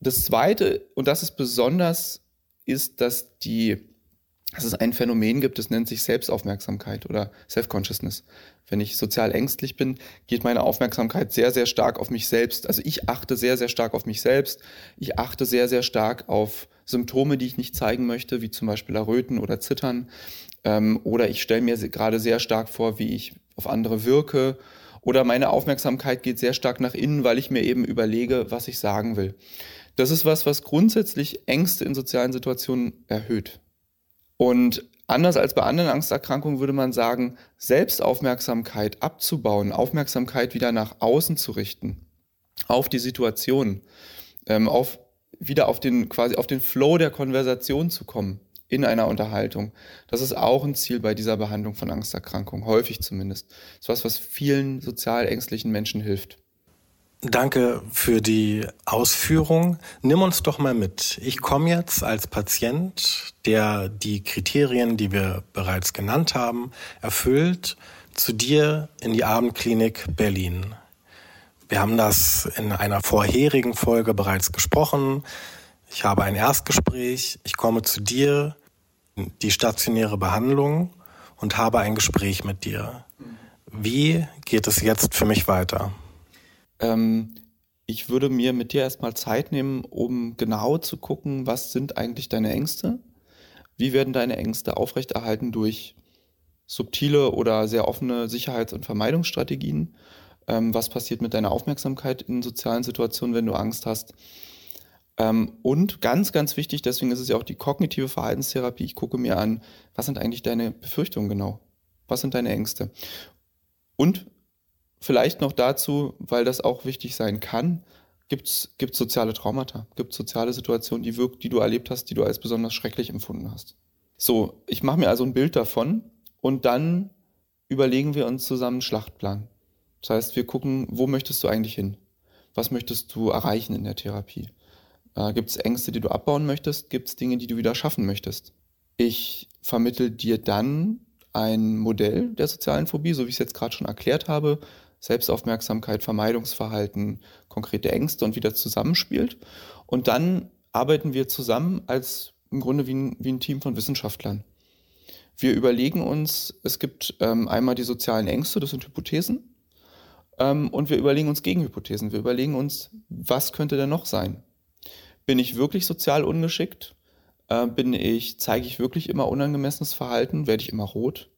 Das Zweite, und das ist besonders, ist, dass die dass es ein Phänomen gibt, das nennt sich Selbstaufmerksamkeit oder Self-Consciousness. Wenn ich sozial ängstlich bin, geht meine Aufmerksamkeit sehr, sehr stark auf mich selbst. Also ich achte sehr, sehr stark auf mich selbst. Ich achte sehr, sehr stark auf Symptome, die ich nicht zeigen möchte, wie zum Beispiel Erröten oder Zittern. Ähm, oder ich stelle mir gerade sehr stark vor, wie ich auf andere wirke. Oder meine Aufmerksamkeit geht sehr stark nach innen, weil ich mir eben überlege, was ich sagen will. Das ist was, was grundsätzlich Ängste in sozialen Situationen erhöht. Und anders als bei anderen Angsterkrankungen würde man sagen, Selbstaufmerksamkeit abzubauen, Aufmerksamkeit wieder nach außen zu richten, auf die Situation, ähm, auf, wieder auf den, quasi auf den Flow der Konversation zu kommen, in einer Unterhaltung. Das ist auch ein Ziel bei dieser Behandlung von Angsterkrankungen, häufig zumindest. Das ist was, was vielen sozial ängstlichen Menschen hilft. Danke für die Ausführung. Nimm uns doch mal mit. Ich komme jetzt als Patient, der die Kriterien, die wir bereits genannt haben, erfüllt, zu dir in die Abendklinik Berlin. Wir haben das in einer vorherigen Folge bereits gesprochen. Ich habe ein Erstgespräch. Ich komme zu dir, die stationäre Behandlung und habe ein Gespräch mit dir. Wie geht es jetzt für mich weiter? Ähm, ich würde mir mit dir erstmal Zeit nehmen, um genau zu gucken, was sind eigentlich deine Ängste? Wie werden deine Ängste aufrechterhalten durch subtile oder sehr offene Sicherheits- und Vermeidungsstrategien? Ähm, was passiert mit deiner Aufmerksamkeit in sozialen Situationen, wenn du Angst hast? Ähm, und ganz, ganz wichtig, deswegen ist es ja auch die kognitive Verhaltenstherapie. Ich gucke mir an, was sind eigentlich deine Befürchtungen genau? Was sind deine Ängste? Und Vielleicht noch dazu, weil das auch wichtig sein kann, gibt es soziale Traumata, gibt soziale Situationen, die, wirkt, die du erlebt hast, die du als besonders schrecklich empfunden hast. So, ich mache mir also ein Bild davon und dann überlegen wir uns zusammen einen Schlachtplan. Das heißt, wir gucken, wo möchtest du eigentlich hin? Was möchtest du erreichen in der Therapie? Äh, gibt es Ängste, die du abbauen möchtest? Gibt es Dinge, die du wieder schaffen möchtest? Ich vermittel dir dann ein Modell der sozialen Phobie, so wie ich es jetzt gerade schon erklärt habe, Selbstaufmerksamkeit, Vermeidungsverhalten, konkrete Ängste und wie das zusammenspielt. Und dann arbeiten wir zusammen als im Grunde wie ein, wie ein Team von Wissenschaftlern. Wir überlegen uns, es gibt ähm, einmal die sozialen Ängste, das sind Hypothesen, ähm, und wir überlegen uns Gegenhypothesen. Wir überlegen uns, was könnte denn noch sein? Bin ich wirklich sozial ungeschickt? Äh, bin ich, zeige ich wirklich immer unangemessenes Verhalten? Werde ich immer rot?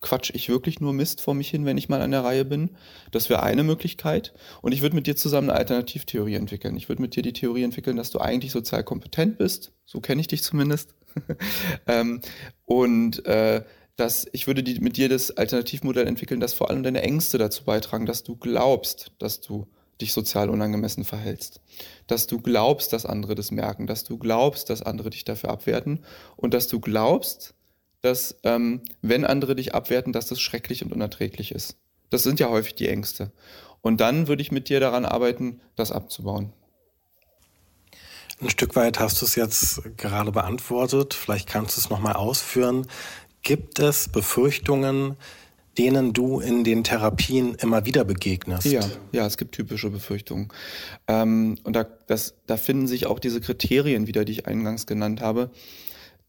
Quatsch ich wirklich nur Mist vor mich hin, wenn ich mal an der Reihe bin. Das wäre eine Möglichkeit. Und ich würde mit dir zusammen eine Alternativtheorie entwickeln. Ich würde mit dir die Theorie entwickeln, dass du eigentlich sozial kompetent bist. So kenne ich dich zumindest. ähm, und äh, dass ich würde die, mit dir das Alternativmodell entwickeln, dass vor allem deine Ängste dazu beitragen, dass du glaubst, dass du dich sozial unangemessen verhältst. Dass du glaubst, dass andere das merken, dass du glaubst, dass andere dich dafür abwerten und dass du glaubst, dass ähm, wenn andere dich abwerten, dass das schrecklich und unerträglich ist. Das sind ja häufig die Ängste. Und dann würde ich mit dir daran arbeiten, das abzubauen. Ein Stück weit hast du es jetzt gerade beantwortet. Vielleicht kannst du es nochmal ausführen. Gibt es Befürchtungen, denen du in den Therapien immer wieder begegnest? Ja, ja, es gibt typische Befürchtungen. Ähm, und da, das, da finden sich auch diese Kriterien wieder, die ich eingangs genannt habe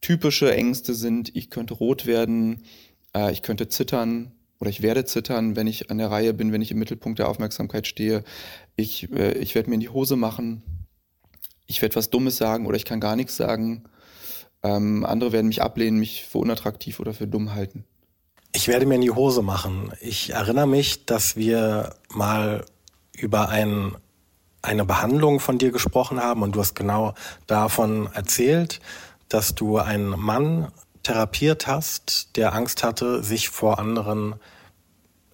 typische Ängste sind, ich könnte rot werden, äh, ich könnte zittern oder ich werde zittern, wenn ich an der Reihe bin, wenn ich im Mittelpunkt der Aufmerksamkeit stehe. Ich, äh, ich werde mir in die Hose machen, ich werde was Dummes sagen oder ich kann gar nichts sagen. Ähm, andere werden mich ablehnen, mich für unattraktiv oder für dumm halten. Ich werde mir in die Hose machen. Ich erinnere mich, dass wir mal über ein, eine Behandlung von dir gesprochen haben und du hast genau davon erzählt dass du einen Mann therapiert hast, der Angst hatte, sich vor anderen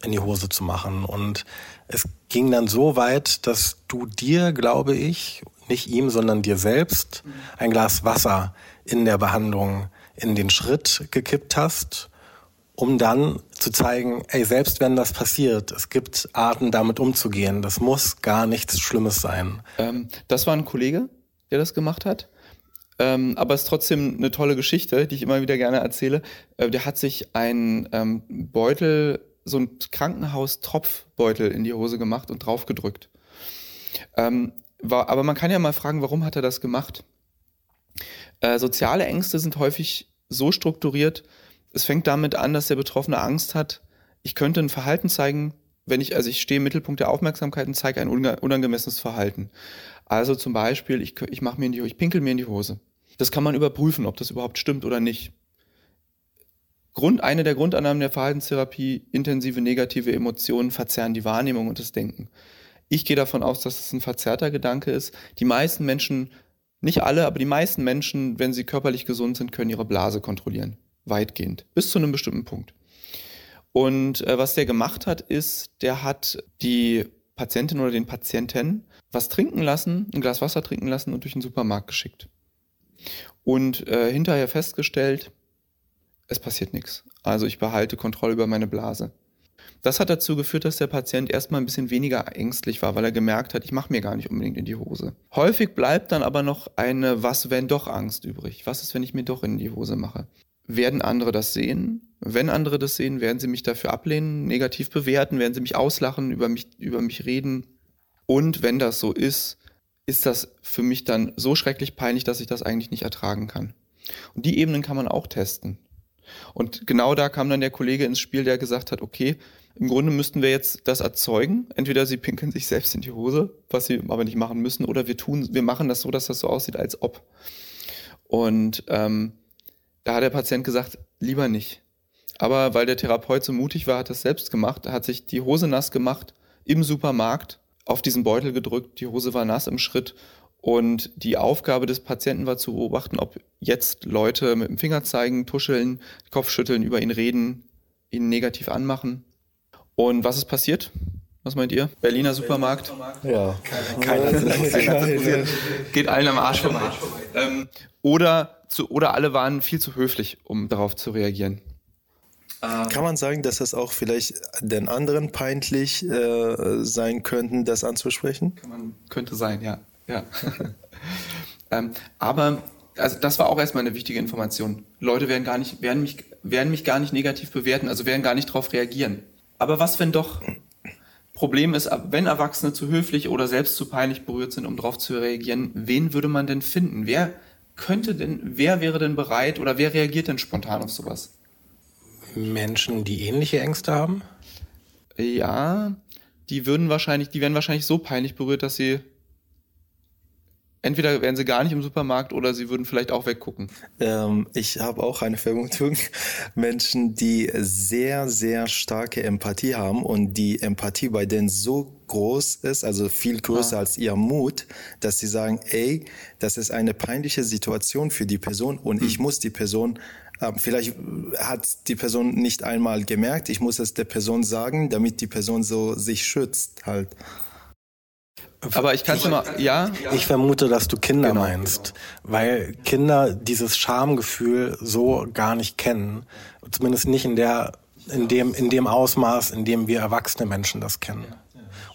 in die Hose zu machen. Und es ging dann so weit, dass du dir, glaube ich, nicht ihm, sondern dir selbst ein Glas Wasser in der Behandlung in den Schritt gekippt hast, um dann zu zeigen, ey, selbst wenn das passiert, es gibt Arten, damit umzugehen. Das muss gar nichts Schlimmes sein. Ähm, das war ein Kollege, der das gemacht hat. Ähm, aber es ist trotzdem eine tolle Geschichte, die ich immer wieder gerne erzähle. Äh, der hat sich einen ähm, Beutel, so ein Krankenhaus-Tropfbeutel in die Hose gemacht und draufgedrückt. Ähm, war, aber man kann ja mal fragen, warum hat er das gemacht? Äh, soziale Ängste sind häufig so strukturiert, es fängt damit an, dass der Betroffene Angst hat, ich könnte ein Verhalten zeigen, wenn ich, also ich stehe im Mittelpunkt der Aufmerksamkeit und zeige ein unangemessenes Verhalten. Also zum Beispiel, ich, ich mache mir in die, ich pinkel mir in die Hose. Das kann man überprüfen, ob das überhaupt stimmt oder nicht. Grund, eine der Grundannahmen der Verhaltenstherapie, intensive negative Emotionen verzerren die Wahrnehmung und das Denken. Ich gehe davon aus, dass es ein verzerrter Gedanke ist. Die meisten Menschen, nicht alle, aber die meisten Menschen, wenn sie körperlich gesund sind, können ihre Blase kontrollieren. Weitgehend. Bis zu einem bestimmten Punkt. Und äh, was der gemacht hat, ist, der hat die Patientin oder den Patienten was trinken lassen, ein Glas Wasser trinken lassen und durch den Supermarkt geschickt. und äh, hinterher festgestellt, es passiert nichts. Also ich behalte Kontrolle über meine Blase. Das hat dazu geführt, dass der Patient erstmal ein bisschen weniger ängstlich war, weil er gemerkt hat, ich mache mir gar nicht unbedingt in die Hose. Häufig bleibt dann aber noch eine Was wenn doch Angst übrig. Was ist, wenn ich mir doch in die Hose mache? Werden andere das sehen? Wenn andere das sehen, werden sie mich dafür ablehnen, negativ bewerten, werden sie mich auslachen, über mich, über mich reden. Und wenn das so ist, ist das für mich dann so schrecklich peinlich, dass ich das eigentlich nicht ertragen kann. Und die Ebenen kann man auch testen. Und genau da kam dann der Kollege ins Spiel, der gesagt hat, okay, im Grunde müssten wir jetzt das erzeugen. Entweder sie pinkeln sich selbst in die Hose, was sie aber nicht machen müssen, oder wir tun, wir machen das so, dass das so aussieht, als ob. Und ähm, da hat der Patient gesagt, lieber nicht. Aber weil der Therapeut so mutig war, hat das selbst gemacht, hat sich die Hose nass gemacht im Supermarkt auf diesen Beutel gedrückt, die Hose war nass im Schritt und die Aufgabe des Patienten war zu beobachten, ob jetzt Leute mit dem Finger zeigen, tuscheln, Kopfschütteln, über ihn reden, ihn negativ anmachen. Und was ist passiert? Was meint ihr? Berliner Supermarkt? Ja. Keiner, keiner Geht allen am Arsch vorbei. Ähm, oder, zu, oder alle waren viel zu höflich, um darauf zu reagieren. Ähm. Kann man sagen, dass das auch vielleicht den anderen peinlich äh, sein könnten, das anzusprechen? Man, könnte sein, ja. ja. ähm, aber also das war auch erstmal eine wichtige Information. Leute werden gar nicht, werden mich, werden mich gar nicht negativ bewerten, also werden gar nicht darauf reagieren. Aber was, wenn doch? Problem ist, wenn Erwachsene zu höflich oder selbst zu peinlich berührt sind, um darauf zu reagieren, wen würde man denn finden? Wer könnte denn, wer wäre denn bereit oder wer reagiert denn spontan auf sowas? Menschen, die ähnliche Ängste haben? Ja, die würden wahrscheinlich, die werden wahrscheinlich so peinlich berührt, dass sie entweder wären sie gar nicht im Supermarkt oder sie würden vielleicht auch weggucken. Ähm, ich habe auch eine Vermutung. Menschen, die sehr, sehr starke Empathie haben und die Empathie bei denen so groß ist, also viel größer ah. als ihr Mut, dass sie sagen, ey, das ist eine peinliche Situation für die Person und hm. ich muss die Person Vielleicht hat die Person nicht einmal gemerkt, ich muss es der Person sagen, damit die Person so sich schützt halt. Aber ich kann es immer, ja? Ich vermute, dass du Kinder genau. meinst, weil Kinder dieses Schamgefühl so gar nicht kennen. Zumindest nicht in der, in dem, in dem Ausmaß, in dem wir erwachsene Menschen das kennen.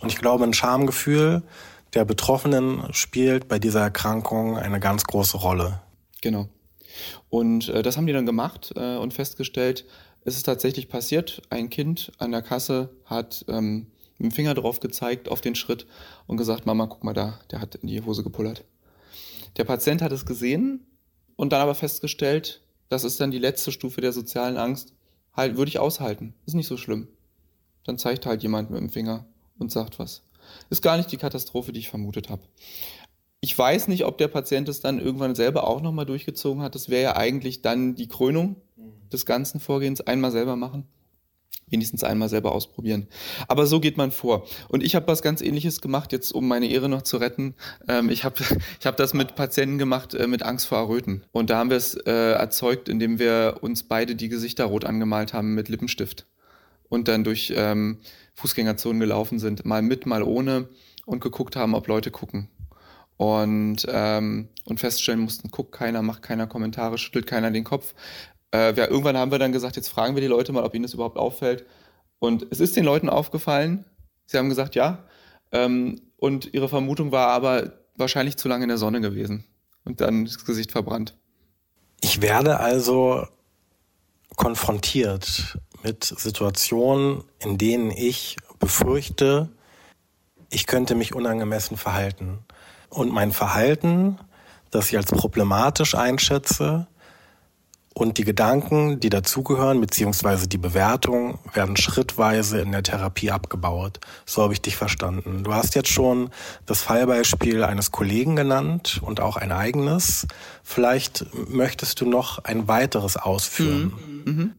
Und ich glaube, ein Schamgefühl der Betroffenen spielt bei dieser Erkrankung eine ganz große Rolle. Genau. Und äh, das haben die dann gemacht äh, und festgestellt, es ist tatsächlich passiert. Ein Kind an der Kasse hat ähm, mit dem Finger drauf gezeigt auf den Schritt und gesagt, Mama, guck mal da, der hat in die Hose gepullert. Der Patient hat es gesehen und dann aber festgestellt, das ist dann die letzte Stufe der sozialen Angst. Halt, würde ich aushalten. Ist nicht so schlimm. Dann zeigt halt jemand mit dem Finger und sagt was. Ist gar nicht die Katastrophe, die ich vermutet habe. Ich weiß nicht, ob der Patient es dann irgendwann selber auch nochmal durchgezogen hat. Das wäre ja eigentlich dann die Krönung des ganzen Vorgehens. Einmal selber machen wenigstens einmal selber ausprobieren. Aber so geht man vor. Und ich habe was ganz Ähnliches gemacht, jetzt um meine Ehre noch zu retten. Ähm, ich habe ich hab das mit Patienten gemacht äh, mit Angst vor Erröten. Und da haben wir es äh, erzeugt, indem wir uns beide die Gesichter rot angemalt haben mit Lippenstift. Und dann durch ähm, Fußgängerzonen gelaufen sind, mal mit, mal ohne und geguckt haben, ob Leute gucken. Und, ähm, und feststellen mussten, guckt keiner, macht keiner Kommentare, schüttelt keiner den Kopf. Äh, ja, irgendwann haben wir dann gesagt, jetzt fragen wir die Leute mal, ob ihnen das überhaupt auffällt. Und es ist den Leuten aufgefallen. Sie haben gesagt, ja. Ähm, und ihre Vermutung war aber wahrscheinlich zu lange in der Sonne gewesen und dann das Gesicht verbrannt. Ich werde also konfrontiert mit Situationen, in denen ich befürchte, ich könnte mich unangemessen verhalten. Und mein Verhalten, das ich als problematisch einschätze, und die Gedanken, die dazugehören, beziehungsweise die Bewertung, werden schrittweise in der Therapie abgebaut. So habe ich dich verstanden. Du hast jetzt schon das Fallbeispiel eines Kollegen genannt und auch ein eigenes. Vielleicht möchtest du noch ein weiteres ausführen. Mhm. Mhm.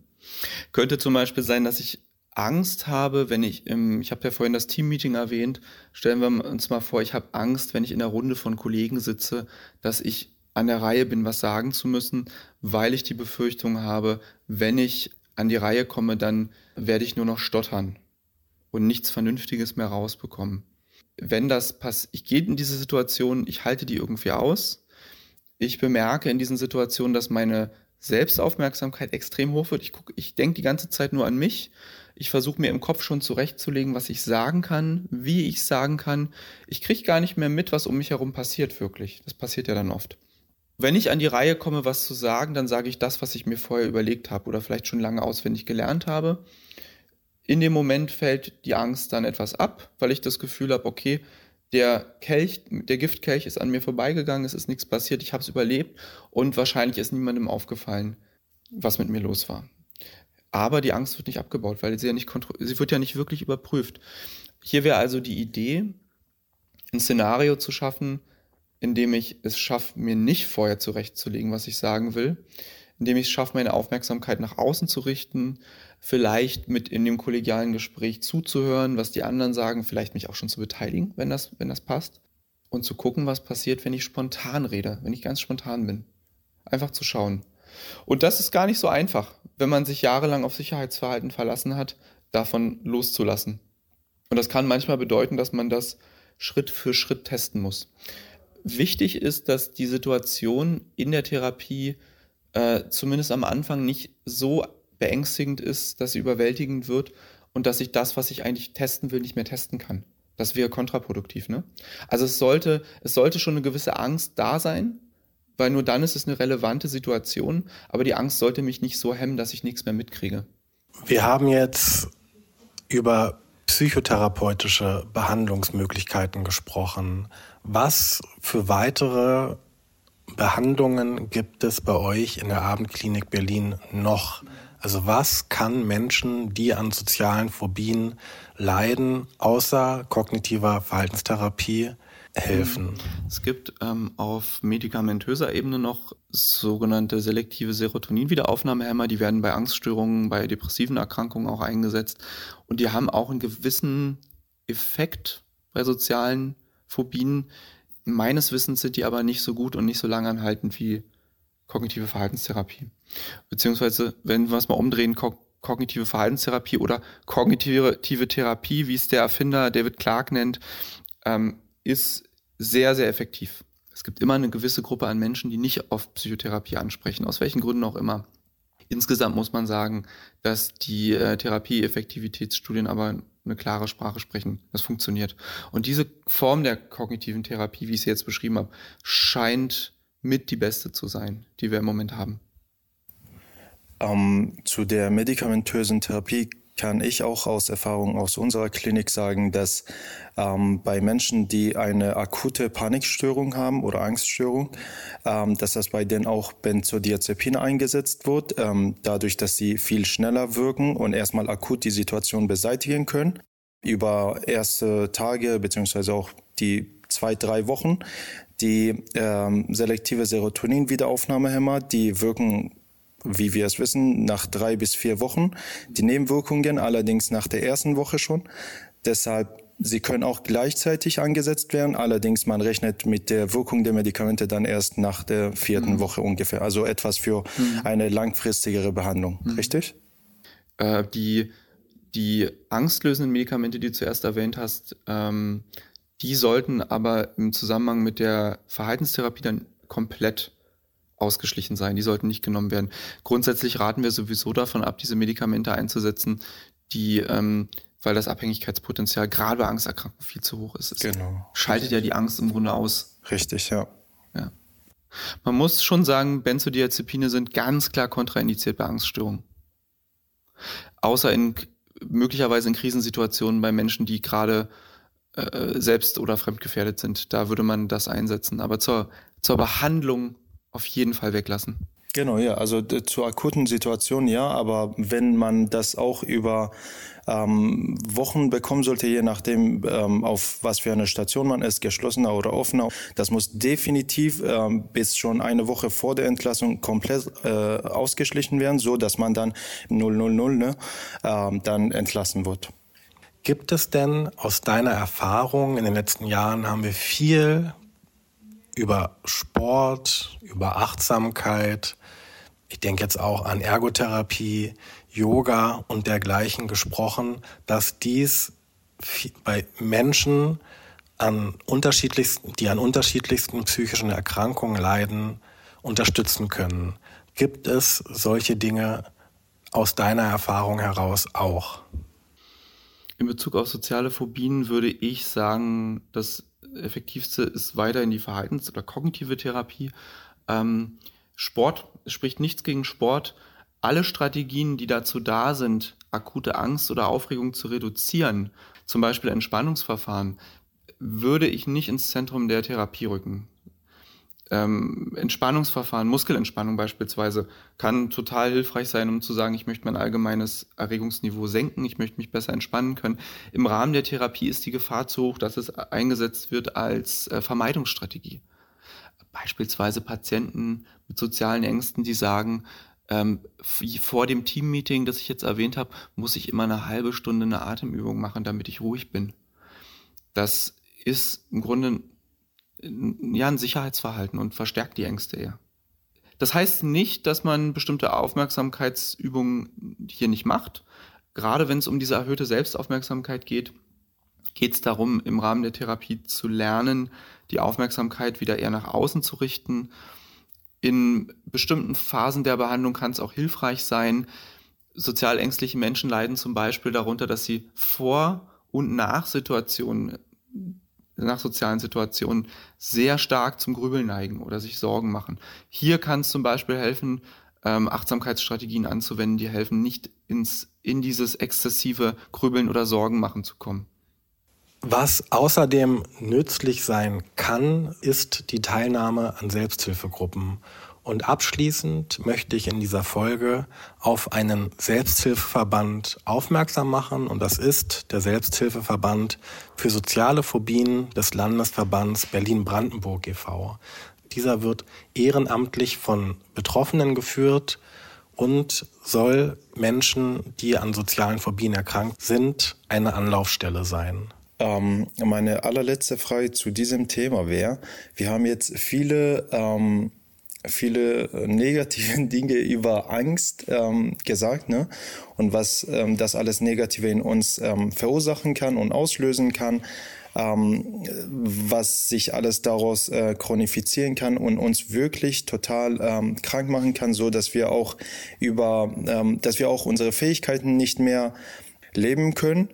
Könnte zum Beispiel sein, dass ich Angst habe, wenn ich im, ich habe ja vorhin das Teammeeting erwähnt, stellen wir uns mal vor, ich habe Angst, wenn ich in der Runde von Kollegen sitze, dass ich an der Reihe bin, was sagen zu müssen, weil ich die Befürchtung habe, wenn ich an die Reihe komme, dann werde ich nur noch stottern und nichts Vernünftiges mehr rausbekommen. Wenn das passiert, ich gehe in diese Situation, ich halte die irgendwie aus, ich bemerke in diesen Situationen, dass meine Selbstaufmerksamkeit extrem hoch wird. Ich, guck, ich denke die ganze Zeit nur an mich. Ich versuche mir im Kopf schon zurechtzulegen, was ich sagen kann, wie ich sagen kann. Ich kriege gar nicht mehr mit, was um mich herum passiert wirklich. Das passiert ja dann oft. Wenn ich an die Reihe komme, was zu sagen, dann sage ich das, was ich mir vorher überlegt habe oder vielleicht schon lange auswendig gelernt habe. In dem Moment fällt die Angst dann etwas ab, weil ich das Gefühl habe, okay, der Kelch, der Giftkelch ist an mir vorbeigegangen, es ist nichts passiert, ich habe es überlebt und wahrscheinlich ist niemandem aufgefallen, was mit mir los war. Aber die Angst wird nicht abgebaut, weil sie ja nicht sie wird ja nicht wirklich überprüft. Hier wäre also die Idee, ein Szenario zu schaffen, in dem ich es schaffe, mir nicht vorher zurechtzulegen, was ich sagen will, indem ich es schaffe, meine Aufmerksamkeit nach außen zu richten, vielleicht mit in dem kollegialen Gespräch zuzuhören, was die anderen sagen, vielleicht mich auch schon zu beteiligen, wenn das, wenn das passt. Und zu gucken, was passiert, wenn ich spontan rede, wenn ich ganz spontan bin. Einfach zu schauen. Und das ist gar nicht so einfach, wenn man sich jahrelang auf Sicherheitsverhalten verlassen hat, davon loszulassen. Und das kann manchmal bedeuten, dass man das Schritt für Schritt testen muss. Wichtig ist, dass die Situation in der Therapie äh, zumindest am Anfang nicht so beängstigend ist, dass sie überwältigend wird und dass ich das, was ich eigentlich testen will, nicht mehr testen kann. Das wäre kontraproduktiv, ne? Also es sollte, es sollte schon eine gewisse Angst da sein, weil nur dann ist es eine relevante Situation, aber die Angst sollte mich nicht so hemmen, dass ich nichts mehr mitkriege. Wir haben jetzt über psychotherapeutische Behandlungsmöglichkeiten gesprochen. Was für weitere Behandlungen gibt es bei euch in der Abendklinik Berlin noch? Also was kann Menschen, die an sozialen Phobien leiden, außer kognitiver Verhaltenstherapie helfen? Es gibt ähm, auf medikamentöser Ebene noch sogenannte selektive Serotonin-Wiederaufnahmehämmer, die werden bei Angststörungen, bei depressiven Erkrankungen auch eingesetzt und die haben auch einen gewissen Effekt bei sozialen Phobien, Meines Wissens sind die aber nicht so gut und nicht so langanhaltend wie kognitive Verhaltenstherapie. Beziehungsweise, wenn wir es mal umdrehen, ko kognitive Verhaltenstherapie oder kognitive Therapie, wie es der Erfinder David Clark nennt, ähm, ist sehr, sehr effektiv. Es gibt immer eine gewisse Gruppe an Menschen, die nicht auf Psychotherapie ansprechen, aus welchen Gründen auch immer. Insgesamt muss man sagen, dass die äh, Therapie-Effektivitätsstudien aber eine klare Sprache sprechen. Das funktioniert. Und diese Form der kognitiven Therapie, wie ich sie jetzt beschrieben habe, scheint mit die beste zu sein, die wir im Moment haben. Ähm, zu der medikamentösen Therapie kann ich auch aus Erfahrung aus unserer Klinik sagen, dass ähm, bei Menschen, die eine akute Panikstörung haben oder Angststörung, ähm, dass das bei denen auch Benzodiazepine eingesetzt wird, ähm, dadurch, dass sie viel schneller wirken und erstmal akut die Situation beseitigen können. Über erste Tage beziehungsweise auch die zwei, drei Wochen. Die ähm, selektive Serotonin-Wiederaufnahmehämmer, die wirken wie wir es wissen, nach drei bis vier Wochen. Die Nebenwirkungen allerdings nach der ersten Woche schon. Deshalb, sie können auch gleichzeitig angesetzt werden. Allerdings, man rechnet mit der Wirkung der Medikamente dann erst nach der vierten mhm. Woche ungefähr. Also etwas für mhm. eine langfristigere Behandlung. Mhm. Richtig? Äh, die, die angstlösenden Medikamente, die du zuerst erwähnt hast, ähm, die sollten aber im Zusammenhang mit der Verhaltenstherapie dann komplett ausgeschlichen sein. Die sollten nicht genommen werden. Grundsätzlich raten wir sowieso davon ab, diese Medikamente einzusetzen, die, ähm, weil das Abhängigkeitspotenzial gerade bei Angsterkrankungen viel zu hoch ist. Es genau. Schaltet ja die Angst im Grunde aus. Richtig, ja. Ja. Man muss schon sagen, Benzodiazepine sind ganz klar kontraindiziert bei Angststörungen. Außer in möglicherweise in Krisensituationen bei Menschen, die gerade äh, selbst oder fremdgefährdet sind. Da würde man das einsetzen. Aber zur, zur Behandlung auf jeden Fall weglassen. Genau, ja. Also zur akuten Situation ja, aber wenn man das auch über ähm, Wochen bekommen sollte, je nachdem, ähm, auf was für eine Station man ist, geschlossener oder offener, das muss definitiv ähm, bis schon eine Woche vor der Entlassung komplett äh, ausgeschlichen werden, so dass man dann 000 ne, ähm, dann entlassen wird. Gibt es denn aus deiner Erfahrung in den letzten Jahren haben wir viel über Sport, über Achtsamkeit, ich denke jetzt auch an Ergotherapie, Yoga und dergleichen gesprochen, dass dies bei Menschen an unterschiedlichsten, die an unterschiedlichsten psychischen Erkrankungen leiden, unterstützen können. Gibt es solche Dinge aus deiner Erfahrung heraus auch? In Bezug auf soziale Phobien würde ich sagen, das effektivste ist weiter in die Verhaltens- oder kognitive Therapie. Ähm, Sport, spricht nichts gegen Sport. Alle Strategien, die dazu da sind, akute Angst oder Aufregung zu reduzieren, zum Beispiel Entspannungsverfahren, würde ich nicht ins Zentrum der Therapie rücken ähm, Entspannungsverfahren, Muskelentspannung beispielsweise, kann total hilfreich sein, um zu sagen, ich möchte mein allgemeines Erregungsniveau senken, ich möchte mich besser entspannen können. Im Rahmen der Therapie ist die Gefahr zu hoch, dass es eingesetzt wird als äh, Vermeidungsstrategie. Beispielsweise Patienten mit sozialen Ängsten, die sagen, ähm, vor dem Teammeeting, das ich jetzt erwähnt habe, muss ich immer eine halbe Stunde eine Atemübung machen, damit ich ruhig bin. Das ist im Grunde ja, ein Sicherheitsverhalten und verstärkt die Ängste eher. Das heißt nicht, dass man bestimmte Aufmerksamkeitsübungen hier nicht macht. Gerade wenn es um diese erhöhte Selbstaufmerksamkeit geht, geht es darum, im Rahmen der Therapie zu lernen, die Aufmerksamkeit wieder eher nach außen zu richten. In bestimmten Phasen der Behandlung kann es auch hilfreich sein. Sozial ängstliche Menschen leiden zum Beispiel darunter, dass sie vor und nach Situationen nach sozialen Situationen sehr stark zum Grübeln neigen oder sich Sorgen machen. Hier kann es zum Beispiel helfen, ähm, Achtsamkeitsstrategien anzuwenden, die helfen, nicht ins, in dieses exzessive Grübeln oder Sorgen machen zu kommen. Was außerdem nützlich sein kann, ist die Teilnahme an Selbsthilfegruppen und abschließend möchte ich in dieser Folge auf einen Selbsthilfeverband aufmerksam machen und das ist der Selbsthilfeverband für soziale Phobien des Landesverbands Berlin-Brandenburg e.V. Dieser wird ehrenamtlich von Betroffenen geführt und soll Menschen, die an sozialen Phobien erkrankt sind, eine Anlaufstelle sein. Ähm, meine allerletzte Frage zu diesem Thema wäre, wir haben jetzt viele ähm, viele äh, negative Dinge über Angst ähm, gesagt, ne? Und was ähm, das alles Negative in uns ähm, verursachen kann und auslösen kann, ähm, was sich alles daraus äh, chronifizieren kann und uns wirklich total ähm, krank machen kann, so dass wir auch über, ähm, dass wir auch unsere Fähigkeiten nicht mehr leben können.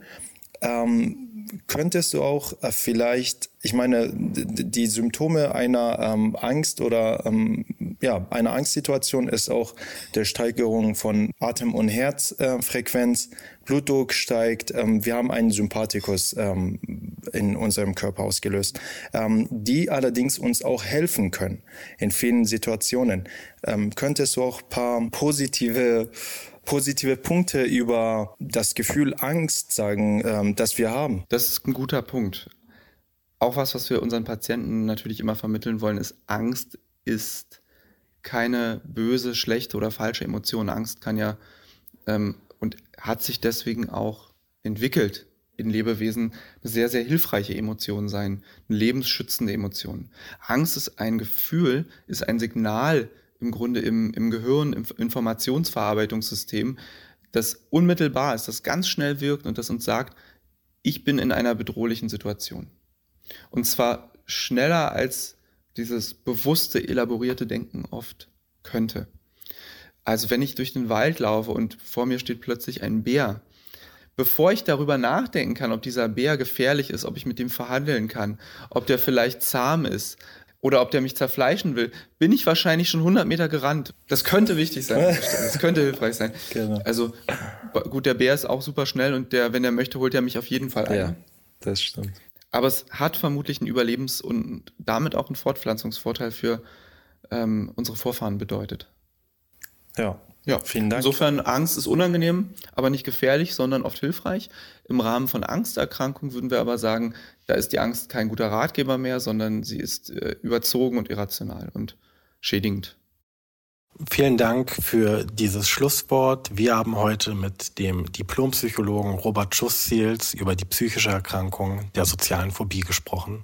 Ähm, könntest du auch äh, vielleicht, ich meine, die Symptome einer ähm, Angst oder ähm, ja, einer Angstsituation ist auch der Steigerung von Atem- und Herzfrequenz, Blutdruck steigt, ähm, wir haben einen Sympathikus ähm, in unserem Körper ausgelöst, ähm, die allerdings uns auch helfen können in vielen Situationen. Ähm, könntest du auch paar positive positive Punkte über das Gefühl Angst sagen, ähm, das wir haben? Das ist ein guter Punkt. Auch was, was wir unseren Patienten natürlich immer vermitteln wollen, ist, Angst ist keine böse, schlechte oder falsche Emotion. Angst kann ja ähm, und hat sich deswegen auch entwickelt in Lebewesen eine sehr, sehr hilfreiche Emotion sein, eine lebensschützende Emotion. Angst ist ein Gefühl, ist ein Signal im Grunde im, im Gehirn, im Informationsverarbeitungssystem, das unmittelbar ist, das ganz schnell wirkt und das uns sagt, ich bin in einer bedrohlichen Situation. Und zwar schneller als dieses bewusste, elaborierte Denken oft könnte. Also wenn ich durch den Wald laufe und vor mir steht plötzlich ein Bär, bevor ich darüber nachdenken kann, ob dieser Bär gefährlich ist, ob ich mit dem verhandeln kann, ob der vielleicht zahm ist, oder ob der mich zerfleischen will, bin ich wahrscheinlich schon 100 Meter gerannt. Das könnte wichtig sein. Das könnte hilfreich sein. Genau. Also gut, der Bär ist auch super schnell und der, wenn er möchte, holt er mich auf jeden Fall ein. Ja, das stimmt. Aber es hat vermutlich einen Überlebens- und damit auch einen Fortpflanzungsvorteil für ähm, unsere Vorfahren bedeutet. Ja, ja, vielen Dank. Insofern, Angst ist unangenehm, aber nicht gefährlich, sondern oft hilfreich. Im Rahmen von Angsterkrankungen würden wir aber sagen, da ist die Angst kein guter Ratgeber mehr, sondern sie ist äh, überzogen und irrational und schädigend. Vielen Dank für dieses Schlusswort. Wir haben heute mit dem Diplompsychologen Robert Schuss-Seels über die psychische Erkrankung der sozialen Phobie gesprochen.